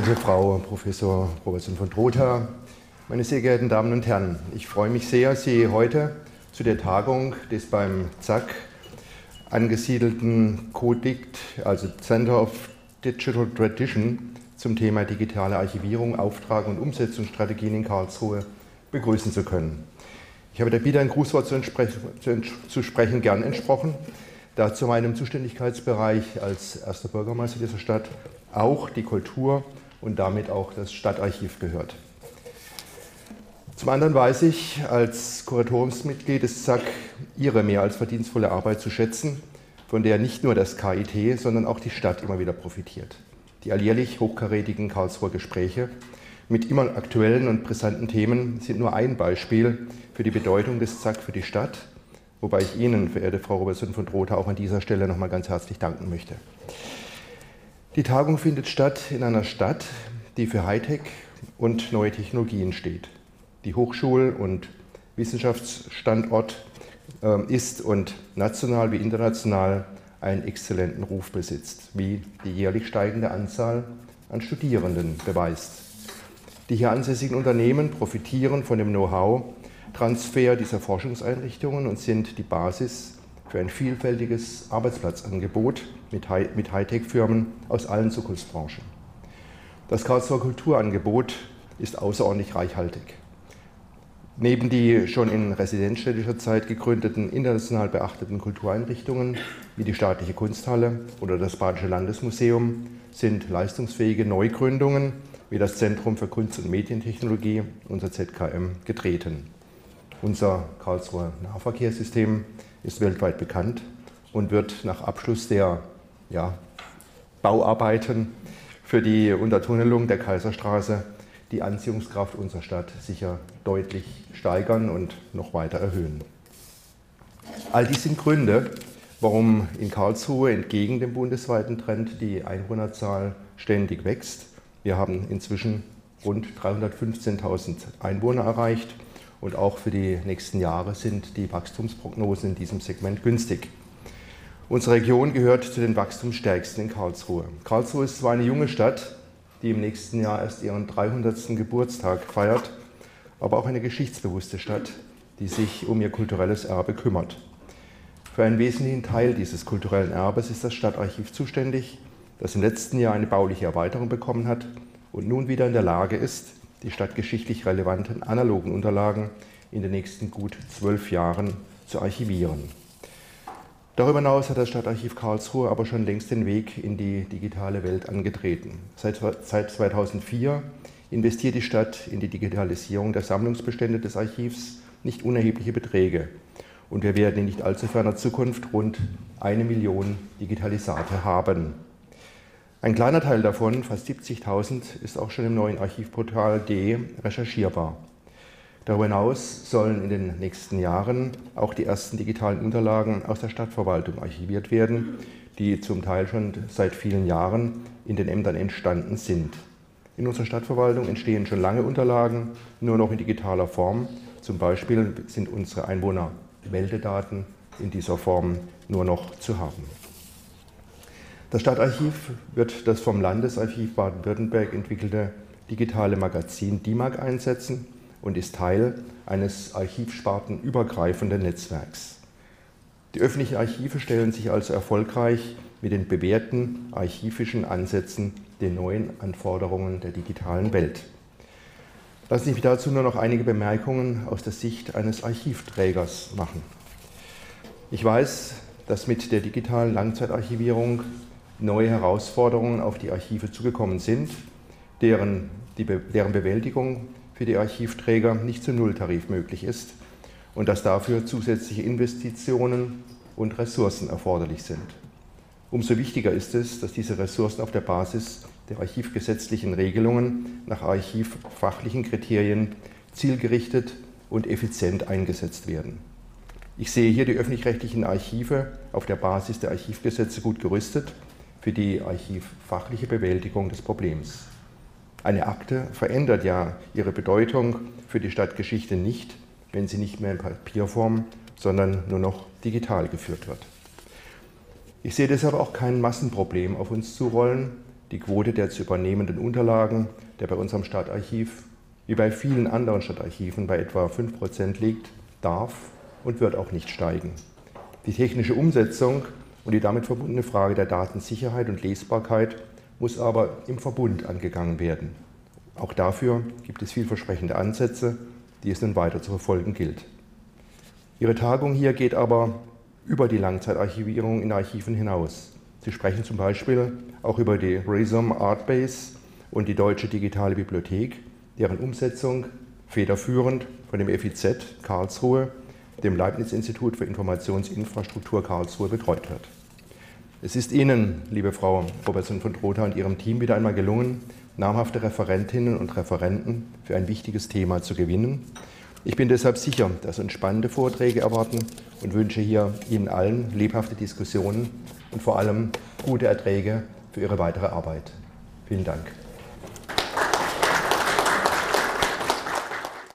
Verehrte Frau Professor Robertson von Trotha, meine sehr geehrten Damen und Herren, ich freue mich sehr, Sie heute zu der Tagung des beim ZAK angesiedelten CODICT, also Center of Digital Tradition, zum Thema digitale Archivierung, Auftrag und Umsetzungsstrategien in Karlsruhe begrüßen zu können. Ich habe der Bitte, ein Grußwort zu, zu sprechen, gern entsprochen, da zu meinem Zuständigkeitsbereich als erster Bürgermeister dieser Stadt auch die Kultur und damit auch das Stadtarchiv gehört. Zum anderen weiß ich als Kuratoriumsmitglied des ZAK Ihre mehr als verdienstvolle Arbeit zu schätzen, von der nicht nur das KIT, sondern auch die Stadt immer wieder profitiert. Die alljährlich hochkarätigen Karlsruher Gespräche mit immer aktuellen und brisanten Themen sind nur ein Beispiel für die Bedeutung des ZAK für die Stadt, wobei ich Ihnen, verehrte Frau Robertson von Drotha, auch an dieser Stelle nochmal ganz herzlich danken möchte. Die Tagung findet statt in einer Stadt, die für Hightech und neue Technologien steht die Hochschul- und Wissenschaftsstandort ähm, ist und national wie international einen exzellenten Ruf besitzt, wie die jährlich steigende Anzahl an Studierenden beweist. Die hier ansässigen Unternehmen profitieren von dem Know-how-Transfer dieser Forschungseinrichtungen und sind die Basis für ein vielfältiges Arbeitsplatzangebot mit Hightech-Firmen aus allen Zukunftsbranchen. Das Karlsruher Kulturangebot ist außerordentlich reichhaltig. Neben die schon in residenzstädtischer Zeit gegründeten international beachteten Kultureinrichtungen wie die Staatliche Kunsthalle oder das Badische Landesmuseum sind leistungsfähige Neugründungen wie das Zentrum für Kunst- und Medientechnologie, unser ZKM, getreten. Unser Karlsruher Nahverkehrssystem ist weltweit bekannt und wird nach Abschluss der ja, Bauarbeiten für die Untertunnelung der Kaiserstraße die Anziehungskraft unserer Stadt sicher deutlich steigern und noch weiter erhöhen. All dies sind Gründe, warum in Karlsruhe entgegen dem bundesweiten Trend die Einwohnerzahl ständig wächst. Wir haben inzwischen rund 315.000 Einwohner erreicht und auch für die nächsten Jahre sind die Wachstumsprognosen in diesem Segment günstig. Unsere Region gehört zu den wachstumsstärksten in Karlsruhe. Karlsruhe ist zwar eine junge Stadt, die im nächsten Jahr erst ihren 300. Geburtstag feiert, aber auch eine geschichtsbewusste Stadt, die sich um ihr kulturelles Erbe kümmert. Für einen wesentlichen Teil dieses kulturellen Erbes ist das Stadtarchiv zuständig, das im letzten Jahr eine bauliche Erweiterung bekommen hat und nun wieder in der Lage ist, die stadtgeschichtlich relevanten analogen Unterlagen in den nächsten gut zwölf Jahren zu archivieren. Darüber hinaus hat das Stadtarchiv Karlsruhe aber schon längst den Weg in die digitale Welt angetreten. Seit, seit 2004 investiert die Stadt in die Digitalisierung der Sammlungsbestände des Archivs nicht unerhebliche Beträge. Und wir werden in nicht allzu ferner Zukunft rund eine Million Digitalisate haben. Ein kleiner Teil davon, fast 70.000, ist auch schon im neuen Archivportal D recherchierbar. Darüber hinaus sollen in den nächsten Jahren auch die ersten digitalen Unterlagen aus der Stadtverwaltung archiviert werden, die zum Teil schon seit vielen Jahren in den Ämtern entstanden sind. In unserer Stadtverwaltung entstehen schon lange Unterlagen, nur noch in digitaler Form. Zum Beispiel sind unsere Einwohnermeldedaten in dieser Form nur noch zu haben. Das Stadtarchiv wird das vom Landesarchiv Baden-Württemberg entwickelte digitale Magazin DIMAG einsetzen und ist Teil eines archivspartenübergreifenden Netzwerks. Die öffentlichen Archive stellen sich also erfolgreich mit den bewährten archivischen Ansätzen den neuen Anforderungen der digitalen Welt. Lassen Sie mich dazu nur noch einige Bemerkungen aus der Sicht eines Archivträgers machen. Ich weiß, dass mit der digitalen Langzeitarchivierung neue Herausforderungen auf die Archive zugekommen sind, deren, die, deren Bewältigung für die Archivträger nicht zu Nulltarif möglich ist und dass dafür zusätzliche Investitionen und Ressourcen erforderlich sind. Umso wichtiger ist es, dass diese Ressourcen auf der Basis der archivgesetzlichen Regelungen nach archivfachlichen Kriterien zielgerichtet und effizient eingesetzt werden. Ich sehe hier die öffentlich-rechtlichen Archive auf der Basis der Archivgesetze gut gerüstet für die archivfachliche Bewältigung des Problems. Eine Akte verändert ja ihre Bedeutung für die Stadtgeschichte nicht, wenn sie nicht mehr in Papierform, sondern nur noch digital geführt wird. Ich sehe deshalb auch kein Massenproblem auf uns zurollen, die Quote der zu übernehmenden Unterlagen, der bei unserem Stadtarchiv wie bei vielen anderen Stadtarchiven bei etwa 5% liegt, darf und wird auch nicht steigen. Die technische Umsetzung und die damit verbundene Frage der Datensicherheit und Lesbarkeit muss aber im Verbund angegangen werden. Auch dafür gibt es vielversprechende Ansätze, die es nun weiter zu verfolgen gilt. Ihre Tagung hier geht aber über die Langzeitarchivierung in Archiven hinaus. Sie sprechen zum Beispiel auch über die RESOM Artbase und die Deutsche Digitale Bibliothek, deren Umsetzung federführend von dem FIZ Karlsruhe, dem Leibniz-Institut für Informationsinfrastruktur Karlsruhe, betreut wird. Es ist Ihnen, liebe Frau Professorin von Trotha und Ihrem Team, wieder einmal gelungen, namhafte Referentinnen und Referenten für ein wichtiges Thema zu gewinnen. Ich bin deshalb sicher, dass uns spannende Vorträge erwarten und wünsche hier Ihnen allen lebhafte Diskussionen und vor allem gute Erträge für Ihre weitere Arbeit. Vielen Dank.